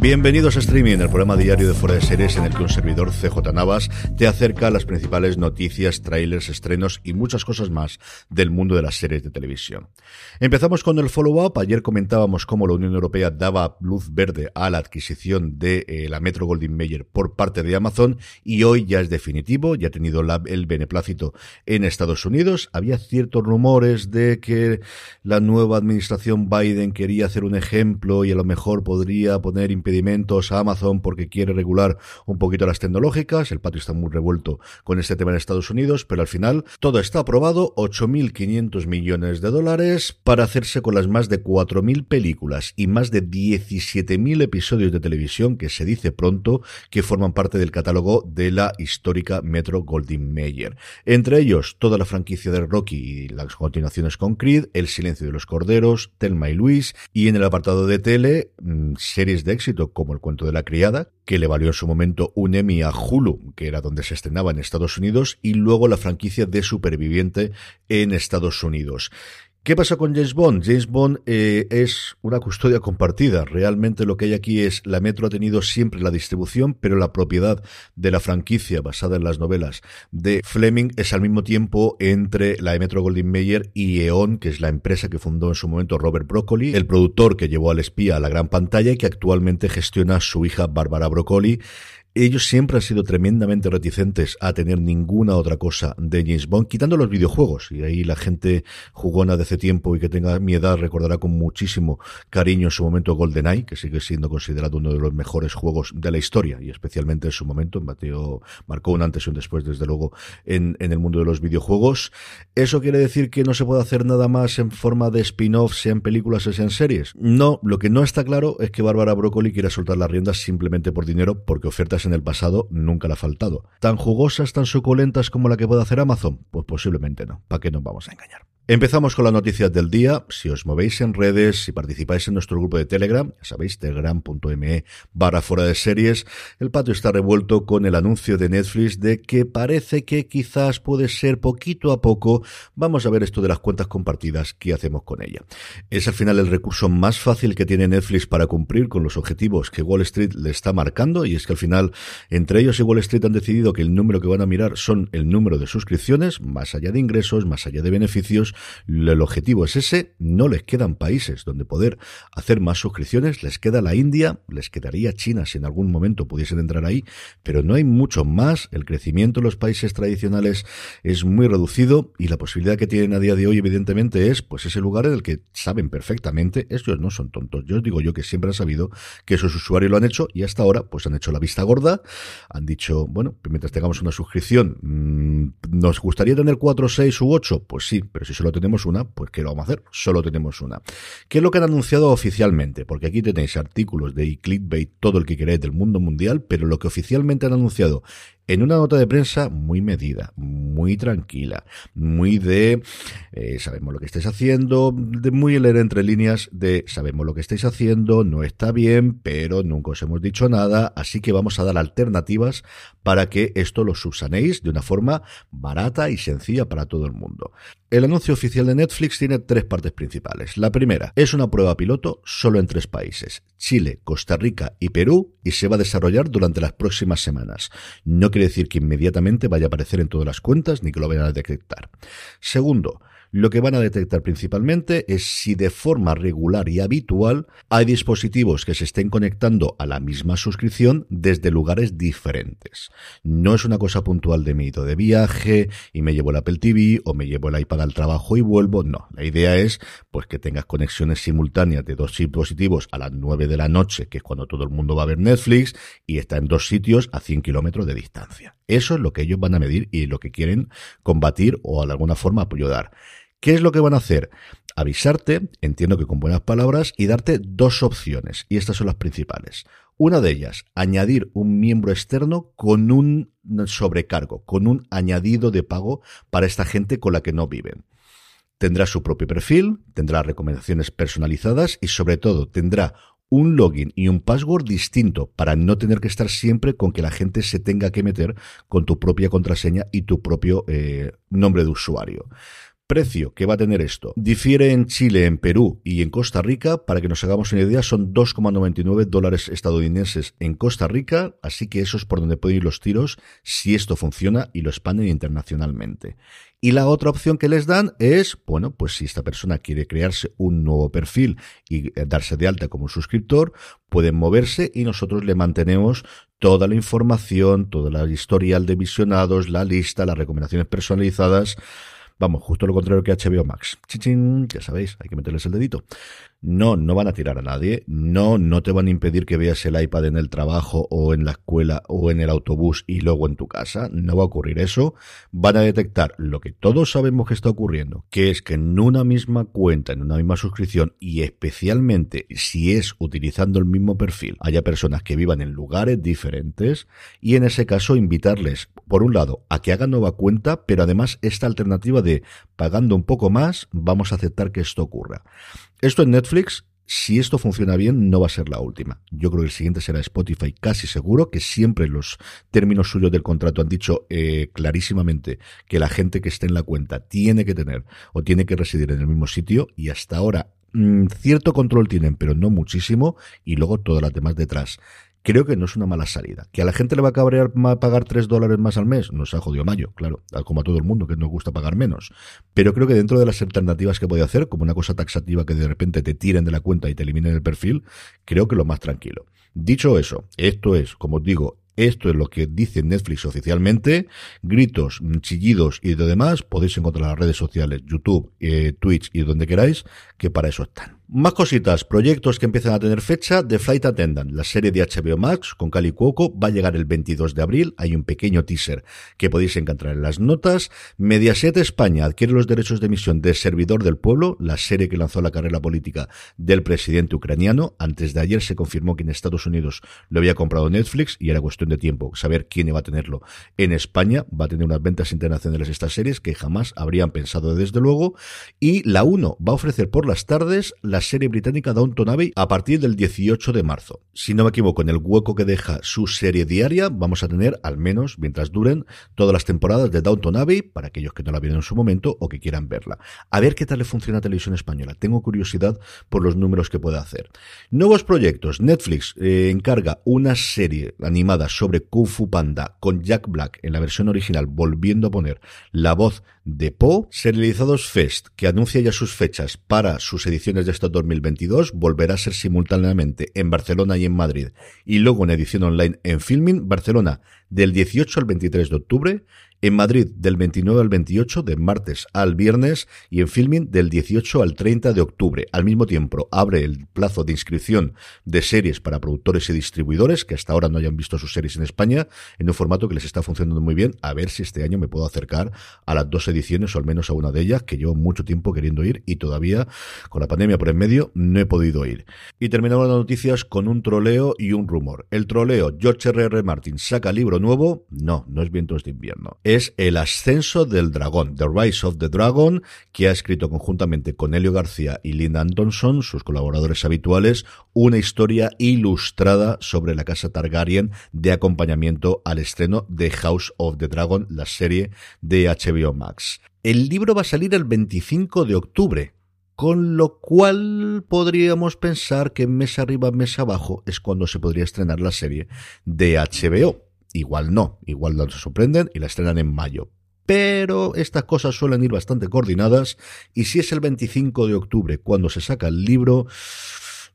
Bienvenidos a Streaming, el programa diario de Fuera de Series en el que un servidor CJ Navas te acerca las principales noticias, trailers, estrenos y muchas cosas más del mundo de las series de televisión. Empezamos con el follow-up. Ayer comentábamos cómo la Unión Europea daba luz verde a la adquisición de eh, la Metro Goldwyn Mayer por parte de Amazon y hoy ya es definitivo, ya ha tenido el beneplácito en Estados Unidos. Había ciertos rumores de que la nueva administración Biden quería hacer un ejemplo y a lo mejor podría poner impedimentos a Amazon porque quiere regular un poquito las tecnológicas. El patio está muy revuelto con este tema en Estados Unidos, pero al final todo está aprobado, 8.500 millones de dólares para hacerse con las más de 4.000 películas y más de 17.000 episodios de televisión que se dice pronto que forman parte del catálogo de la histórica Metro Goldwyn Mayer. Entre ellos, toda la franquicia de Rocky y las continuaciones con Creed, El silencio de los corderos, Telma y Luis, y en el apartado de tele, mm, series de éxito como El cuento de la criada, que le valió en su momento un Emmy a Hulu, que era donde se estrenaba en Estados Unidos, y luego la franquicia de Superviviente en Estados Unidos. ¿Qué pasa con James Bond? James Bond eh, es una custodia compartida. Realmente lo que hay aquí es la Metro ha tenido siempre la distribución, pero la propiedad de la franquicia basada en las novelas de Fleming es al mismo tiempo entre la Metro Goldwyn Mayer y E.ON, que es la empresa que fundó en su momento Robert Broccoli, el productor que llevó al espía a la gran pantalla y que actualmente gestiona su hija Bárbara Broccoli. Ellos siempre han sido tremendamente reticentes a tener ninguna otra cosa de James Bond, quitando los videojuegos. Y ahí la gente jugona de hace tiempo y que tenga mi edad recordará con muchísimo cariño en su momento GoldenEye, que sigue siendo considerado uno de los mejores juegos de la historia y especialmente en su momento. Mateo marcó un antes y un después, desde luego, en, el mundo de los videojuegos. ¿Eso quiere decir que no se puede hacer nada más en forma de spin-off, sea en películas o sea series? No, lo que no está claro es que Bárbara Broccoli quiera soltar las riendas simplemente por dinero, porque ofertas en el pasado nunca le ha faltado. ¿Tan jugosas, tan suculentas como la que puede hacer Amazon? Pues posiblemente no. ¿Para qué nos vamos a engañar? Empezamos con las noticias del día. Si os movéis en redes, si participáis en nuestro grupo de Telegram, ya sabéis, telegram.me barra fuera de series, el patio está revuelto con el anuncio de Netflix de que parece que quizás puede ser poquito a poco, vamos a ver esto de las cuentas compartidas, ¿qué hacemos con ella? Es al final el recurso más fácil que tiene Netflix para cumplir con los objetivos que Wall Street le está marcando y es que al final entre ellos y Wall Street han decidido que el número que van a mirar son el número de suscripciones, más allá de ingresos, más allá de beneficios, el objetivo es ese, no les quedan países donde poder hacer más suscripciones, les queda la India, les quedaría China si en algún momento pudiesen entrar ahí, pero no hay mucho más, el crecimiento en los países tradicionales es muy reducido y la posibilidad que tienen a día de hoy evidentemente es pues ese lugar en el que saben perfectamente, ellos no son tontos, yo os digo yo que siempre han sabido que esos usuarios lo han hecho y hasta ahora pues han hecho la vista gorda, han dicho, bueno, mientras tengamos una suscripción, mmm, ¿nos gustaría tener 4, 6 u 8? Pues sí, pero si solo tenemos una, pues ¿qué lo vamos a hacer? Solo tenemos una. ¿Qué es lo que han anunciado oficialmente? Porque aquí tenéis artículos de clickbait, todo el que queráis del mundo mundial, pero lo que oficialmente han anunciado en una nota de prensa muy medida, muy tranquila, muy de eh, sabemos lo que estáis haciendo, de muy leer entre líneas de sabemos lo que estáis haciendo, no está bien, pero nunca os hemos dicho nada, así que vamos a dar alternativas para que esto lo subsanéis de una forma barata y sencilla para todo el mundo. El anuncio oficial de Netflix tiene tres partes principales. La primera es una prueba piloto solo en tres países, Chile, Costa Rica y Perú, y se va a desarrollar durante las próximas semanas. No quiere decir que inmediatamente vaya a aparecer en todas las cuentas ni que lo vayan a detectar. Segundo, Lo que van a detectar principalmente es si de forma regular y habitual hay dispositivos que se estén conectando a la misma suscripción desde lugares diferentes. No es una cosa puntual de mí, de viaje y me llevo el Apple TV o me llevo el iPad al trabajo y vuelvo. No, la idea es pues que tengas conexiones simultáneas de dos dispositivos a las 9 de la noche, que es cuando todo el mundo va a ver Netflix, y está en dos sitios a 100 kilómetros de distancia. Eso es lo que ellos van a medir y lo que quieren combatir o de alguna forma ayudar. ¿Qué es lo que van a hacer? Avisarte, entiendo que con buenas palabras, y darte dos opciones, y estas son las principales. Una de ellas, añadir un miembro externo con un sobrecargo, con un añadido de pago para esta gente con la que no viven. Tendrá su propio perfil, tendrá recomendaciones personalizadas y sobre todo tendrá un login y un password distinto para no tener que estar siempre con que la gente se tenga que meter con tu propia contraseña y tu propio eh, nombre de usuario. Precio que va a tener esto. Difiere en Chile, en Perú y en Costa Rica. Para que nos hagamos una idea, son 2,99 dólares estadounidenses en Costa Rica. Así que eso es por donde pueden ir los tiros si esto funciona y lo expanden internacionalmente. Y la otra opción que les dan es, bueno, pues si esta persona quiere crearse un nuevo perfil y eh, darse de alta como suscriptor, pueden moverse y nosotros le mantenemos toda la información, toda la historial de visionados, la lista, las recomendaciones personalizadas. Vamos, justo lo contrario que HBO Max. Chichín, ya sabéis, hay que meterles el dedito. No, no van a tirar a nadie. No, no te van a impedir que veas el iPad en el trabajo o en la escuela o en el autobús y luego en tu casa. No va a ocurrir eso. Van a detectar lo que todos sabemos que está ocurriendo, que es que en una misma cuenta, en una misma suscripción y especialmente si es utilizando el mismo perfil, haya personas que vivan en lugares diferentes y en ese caso invitarles, por un lado, a que hagan nueva cuenta, pero además esta alternativa de pagando un poco más, vamos a aceptar que esto ocurra. Esto en Netflix, si esto funciona bien, no va a ser la última. Yo creo que el siguiente será Spotify, casi seguro, que siempre los términos suyos del contrato han dicho eh, clarísimamente que la gente que esté en la cuenta tiene que tener o tiene que residir en el mismo sitio y hasta ahora mm, cierto control tienen, pero no muchísimo, y luego todas las demás detrás creo que no es una mala salida. ¿Que a la gente le va a cabrear pagar 3 dólares más al mes? Nos ha jodido mayo, claro, como a todo el mundo que nos gusta pagar menos. Pero creo que dentro de las alternativas que puede hacer, como una cosa taxativa que de repente te tiren de la cuenta y te eliminen el perfil, creo que lo más tranquilo. Dicho eso, esto es, como os digo, esto es lo que dice Netflix oficialmente. Gritos, chillidos y de demás podéis encontrar en las redes sociales, YouTube, eh, Twitch y donde queráis, que para eso están. Más cositas, proyectos que empiezan a tener fecha. The Flight Attendant, la serie de HBO Max con Cali Cuoco, va a llegar el 22 de abril. Hay un pequeño teaser que podéis encontrar en las notas. Mediaset España adquiere los derechos de emisión de Servidor del Pueblo, la serie que lanzó la carrera política del presidente ucraniano. Antes de ayer se confirmó que en Estados Unidos lo había comprado Netflix y era cuestión de tiempo saber quién iba a tenerlo en España. Va a tener unas ventas internacionales estas series que jamás habrían pensado desde luego. Y la 1 va a ofrecer por las tardes la serie británica Downton Abbey a partir del 18 de marzo. Si no me equivoco, en el hueco que deja su serie diaria, vamos a tener, al menos mientras duren, todas las temporadas de Downton Abbey, para aquellos que no la vieron en su momento o que quieran verla. A ver qué tal le funciona a Televisión Española. Tengo curiosidad por los números que puede hacer. Nuevos proyectos. Netflix eh, encarga una serie animada sobre Kung Fu Panda con Jack Black en la versión original, volviendo a poner la voz de Po. Serializados Fest, que anuncia ya sus fechas para sus ediciones de estos 2022, volverá a ser simultáneamente en Barcelona y en Madrid, y luego en edición online en Filming, Barcelona del 18 al 23 de octubre, en Madrid del 29 al 28, de martes al viernes, y en Filming del 18 al 30 de octubre. Al mismo tiempo, abre el plazo de inscripción de series para productores y distribuidores que hasta ahora no hayan visto sus series en España, en un formato que les está funcionando muy bien. A ver si este año me puedo acercar a las dos ediciones o al menos a una de ellas, que llevo mucho tiempo queriendo ir y todavía, con la pandemia por en medio, no he podido ir. Y terminamos las noticias con un troleo y un rumor. El troleo, George R.R. R. Martin saca libro nuevo. No, no es vientos de invierno es El ascenso del dragón, The Rise of the Dragon, que ha escrito conjuntamente con Helio García y Linda Antonson, sus colaboradores habituales, una historia ilustrada sobre la casa Targaryen de acompañamiento al estreno de House of the Dragon, la serie de HBO Max. El libro va a salir el 25 de octubre, con lo cual podríamos pensar que mes arriba, mes abajo es cuando se podría estrenar la serie de HBO. Igual no, igual no se sorprenden y la estrenan en mayo. pero estas cosas suelen ir bastante coordinadas y si es el 25 de octubre cuando se saca el libro,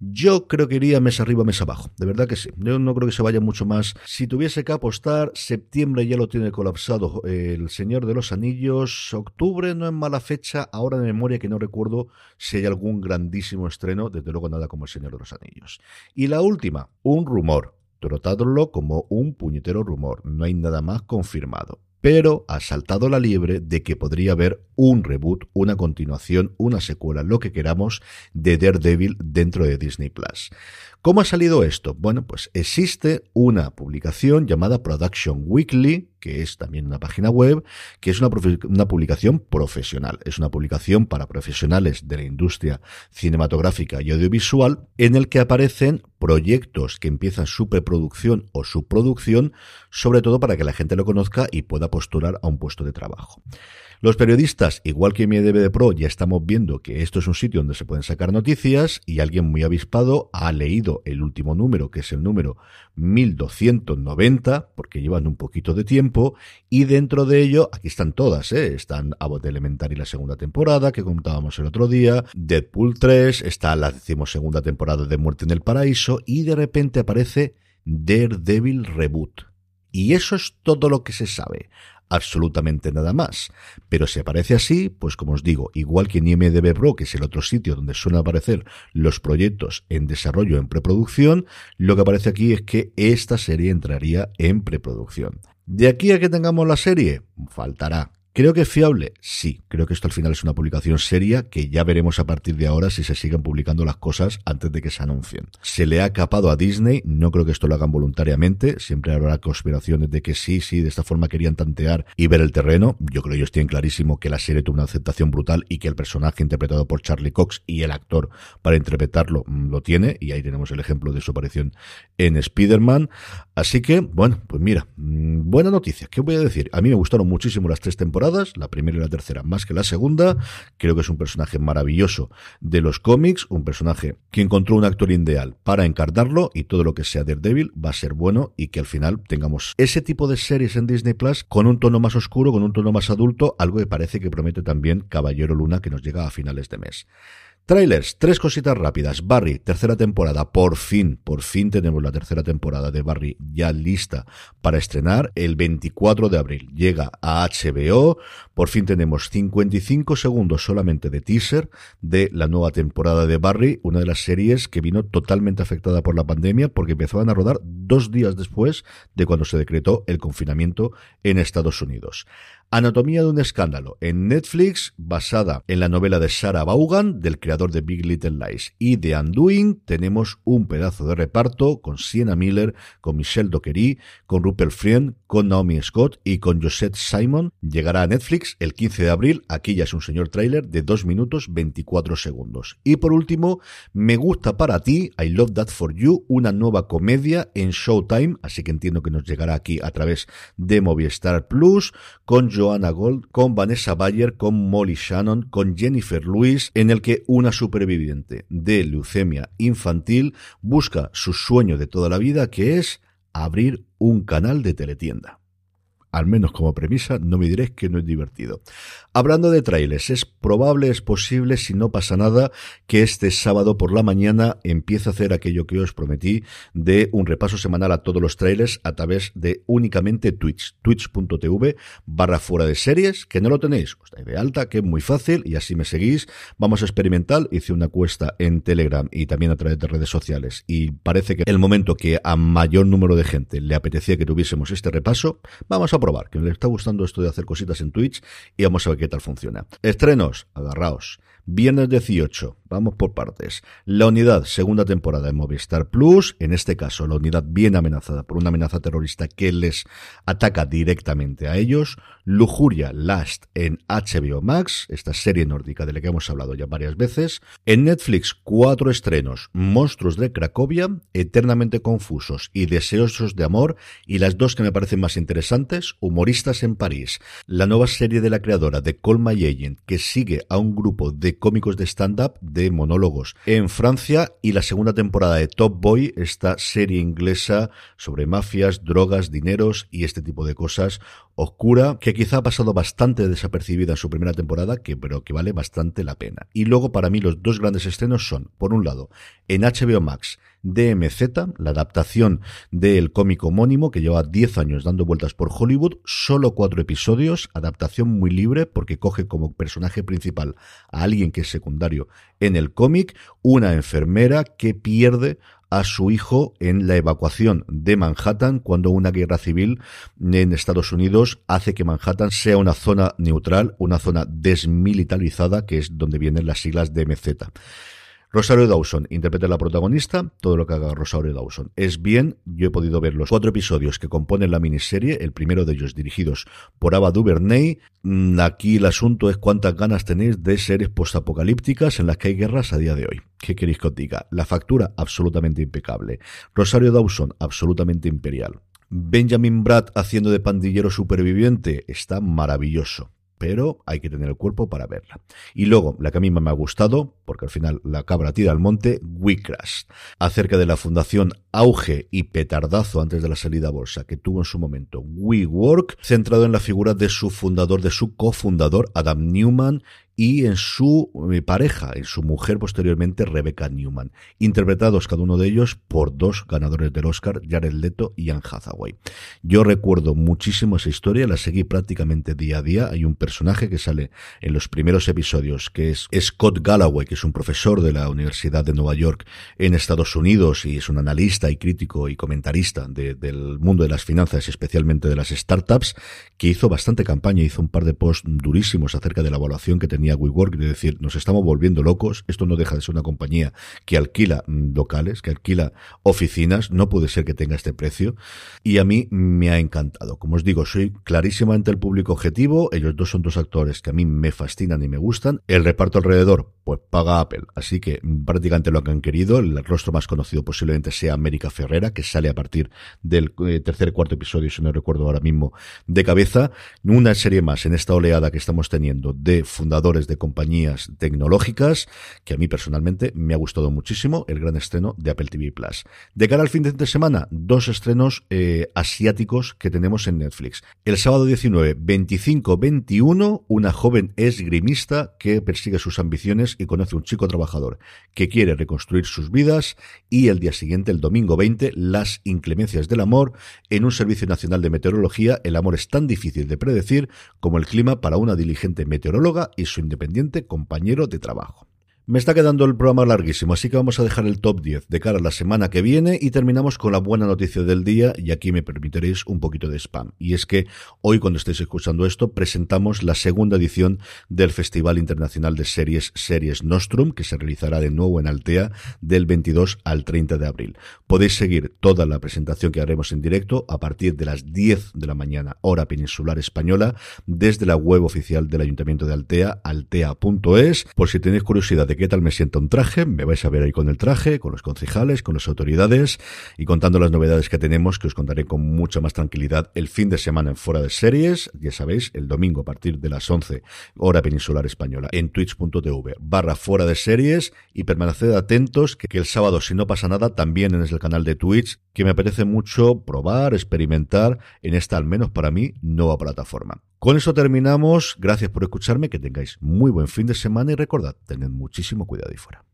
yo creo que iría mes arriba, mes abajo. De verdad que sí. Yo no creo que se vaya mucho más. Si tuviese que apostar, septiembre ya lo tiene colapsado El Señor de los Anillos. Octubre no es mala fecha. Ahora de memoria que no recuerdo si hay algún grandísimo estreno. Desde luego nada como El Señor de los Anillos. Y la última, un rumor. Trotadlo como un puñetero rumor. No hay nada más confirmado pero ha saltado la liebre de que podría haber un reboot, una continuación, una secuela, lo que queramos, de Daredevil dentro de Disney Plus. ¿Cómo ha salido esto? Bueno, pues existe una publicación llamada Production Weekly, que es también una página web, que es una, publicación profesional. Es una publicación para profesionales de la industria cinematográfica y audiovisual, en el que aparecen proyectos que empiezan su preproducción o su producción, sobre todo para que la gente lo conozca y pueda postular a un puesto de trabajo. Los periodistas, igual que en de Pro, ya estamos viendo que esto es un sitio donde se pueden sacar noticias y alguien muy avispado ha leído el último número, que es el número 1290, porque llevan un poquito de tiempo, y dentro de ello, aquí están todas, ¿eh? están Abbott Elementary la segunda temporada, que contábamos el otro día, Deadpool 3, está la decimosegunda temporada de Muerte en el Paraíso, y de repente aparece Daredevil Reboot. Y eso es todo lo que se sabe absolutamente nada más. Pero si aparece así, pues como os digo, igual que en IMDB Pro, que es el otro sitio donde suelen aparecer los proyectos en desarrollo en preproducción, lo que aparece aquí es que esta serie entraría en preproducción. De aquí a que tengamos la serie, faltará ¿Creo que es fiable? Sí, creo que esto al final es una publicación seria que ya veremos a partir de ahora si se siguen publicando las cosas antes de que se anuncien. Se le ha capado a Disney, no creo que esto lo hagan voluntariamente, siempre habrá conspiraciones de que sí, sí, de esta forma querían tantear y ver el terreno. Yo creo que ellos tienen clarísimo que la serie tuvo una aceptación brutal y que el personaje interpretado por Charlie Cox y el actor para interpretarlo mm, lo tiene, y ahí tenemos el ejemplo de su aparición en Spider-Man. Así que, bueno, pues mira, mm, buena noticia. ¿Qué voy a decir? A mí me gustaron muchísimo las tres temporadas la primera y la tercera más que la segunda. Creo que es un personaje maravilloso de los cómics, un personaje que encontró un actor ideal para encarnarlo y todo lo que sea Daredevil va a ser bueno y que al final tengamos ese tipo de series en Disney Plus con un tono más oscuro, con un tono más adulto, algo que parece que promete también Caballero Luna que nos llega a finales de mes. Trailers, tres cositas rápidas. Barry, tercera temporada, por fin, por fin tenemos la tercera temporada de Barry ya lista para estrenar el 24 de abril. Llega a HBO, por fin tenemos 55 segundos solamente de teaser de la nueva temporada de Barry, una de las series que vino totalmente afectada por la pandemia porque empezaban a rodar dos días después de cuando se decretó el confinamiento en Estados Unidos. Anatomía de un escándalo en Netflix, basada en la novela de Sarah Vaughan, del creador de Big Little Lies y de Undoing. Tenemos un pedazo de reparto con Sienna Miller, con Michelle Dockery, con Rupert Friend, con Naomi Scott y con Josette Simon. Llegará a Netflix el 15 de abril. Aquí ya es un señor tráiler de 2 minutos 24 segundos. Y por último, Me gusta para ti, I Love That For You, una nueva comedia en Showtime, así que entiendo que nos llegará aquí a través de Movistar Plus, con Joanna Gold, con Vanessa Bayer, con Molly Shannon, con Jennifer Lewis, en el que una superviviente de leucemia infantil busca su sueño de toda la vida, que es abrir un canal de teletienda al menos como premisa, no me diréis que no es divertido. Hablando de trailers, es probable, es posible, si no pasa nada, que este sábado por la mañana empiece a hacer aquello que os prometí de un repaso semanal a todos los trailers a través de únicamente Twitch, twitch.tv barra fuera de series, que no lo tenéis, os dais de alta, que es muy fácil y así me seguís. Vamos a experimentar, hice una cuesta en Telegram y también a través de redes sociales y parece que el momento que a mayor número de gente le apetecía que tuviésemos este repaso, vamos a probar, que le está gustando esto de hacer cositas en Twitch y vamos a ver qué tal funciona. Estrenos, agarraos. Viernes 18, vamos por partes. La unidad, segunda temporada de Movistar Plus, en este caso la unidad bien amenazada por una amenaza terrorista que les ataca directamente a ellos. Lujuria Last en HBO Max, esta serie nórdica de la que hemos hablado ya varias veces. En Netflix, cuatro estrenos, Monstruos de Cracovia, Eternamente Confusos y Deseosos de Amor, y las dos que me parecen más interesantes, Humoristas en París, la nueva serie de la creadora de Colma Yeyen, que sigue a un grupo de cómicos de stand-up, de monólogos en Francia y la segunda temporada de Top Boy, esta serie inglesa sobre mafias, drogas, dineros y este tipo de cosas. oscura, que quizá ha pasado bastante desapercibida en su primera temporada, que, pero que vale bastante la pena. Y luego para mí los dos grandes estrenos son, por un lado, en HBO Max, DMZ, la adaptación del cómic homónimo que lleva 10 años dando vueltas por Hollywood, solo cuatro episodios, adaptación muy libre porque coge como personaje principal a alguien que es secundario en el cómic, una enfermera que pierde a su hijo en la evacuación de Manhattan cuando una guerra civil en Estados Unidos hace que Manhattan sea una zona neutral, una zona desmilitarizada, que es donde vienen las siglas de. Rosario Dawson interpreta la protagonista, todo lo que haga Rosario Dawson es bien. Yo he podido ver los cuatro episodios que componen la miniserie, el primero de ellos dirigidos por Ava DuVernay. Mm, aquí el asunto es cuántas ganas tenéis de series postapocalípticas en las que hay guerras a día de hoy. ¿Qué queréis que os diga? La factura absolutamente impecable. Rosario Dawson absolutamente imperial. Benjamin Bratt haciendo de pandillero superviviente está maravilloso pero hay que tener el cuerpo para verla. Y luego, la que a mí me ha gustado, porque al final la cabra tira al monte, WeCrash, acerca de la fundación auge y petardazo antes de la salida a bolsa que tuvo en su momento WeWork, centrado en la figura de su fundador, de su cofundador, Adam Newman, y en su eh, pareja, en su mujer posteriormente, Rebecca Newman, interpretados cada uno de ellos por dos ganadores del Oscar, Jared Leto y Anne Hathaway. Yo recuerdo muchísimo esa historia, la seguí prácticamente día a día. Hay un personaje que sale en los primeros episodios, que es Scott Galloway, que es un profesor de la Universidad de Nueva York en Estados Unidos y es un analista y crítico y comentarista del mundo de las finanzas, especialmente de las startups, que hizo bastante campaña, hizo un par de posts durísimos acerca de la evaluación que tenía WeWork, de decir, nos estamos volviendo locos, esto no deja de ser una compañía que alquila mm, locales, que alquila oficinas, no puede ser que tenga este precio, y a mí me ha encantado. Como os digo, soy clarísimamente el público objetivo, ellos dos son dos actores que a mí me fascinan y me gustan, el reparto alrededor, pues paga Apple, así que mm, prácticamente lo que han querido, el rostro más conocido posiblemente sea América Ferrera, que sale a partir del eh, tercer cuarto episodio, si no recuerdo ahora mismo, de cabeza, una serie más en esta oleada que estamos teniendo de fundadores de compañías tecnológicas, que a mí personalmente me ha gustado muchísimo el gran estreno de Apple TV Plus. De cara al fin de semana, dos estrenos eh, asiáticos que tenemos en Netflix. El sábado 19, 25-21, una joven esgrimista que persigue sus ambiciones y conoce a un chico trabajador que quiere reconstruir sus vidas y el día siguiente, el domingo 20, las inclemencias del amor. En un Servicio Nacional de Meteorología, el amor es tan difícil de predecir como el clima para una diligente meteoróloga y su independiente compañero de trabajo. Me está quedando el programa larguísimo, así que vamos a dejar el top 10 de cara a la semana que viene y terminamos con la buena noticia del día y aquí me permitiréis un poquito de spam. Y es que hoy cuando estéis escuchando esto presentamos la segunda edición del Festival Internacional de Series Series Nostrum que se realizará de nuevo en Altea del 22 al 30 de abril. Podéis seguir toda la presentación que haremos en directo a partir de las 10 de la mañana hora peninsular española desde la web oficial del Ayuntamiento de Altea, altea.es. Por si tenéis curiosidad de qué tal me siento un traje, me vais a ver ahí con el traje, con los concejales, con las autoridades y contando las novedades que tenemos, que os contaré con mucha más tranquilidad el fin de semana en Fuera de Series, ya sabéis, el domingo a partir de las 11, hora peninsular española, en twitch.tv barra Fuera de Series y permaneced atentos que, que el sábado, si no pasa nada, también en el canal de Twitch, que me apetece mucho probar, experimentar en esta, al menos para mí, nueva plataforma. Con eso terminamos. Gracias por escucharme, que tengáis muy buen fin de semana y recordad, tened muchísimo cuidado ahí fuera.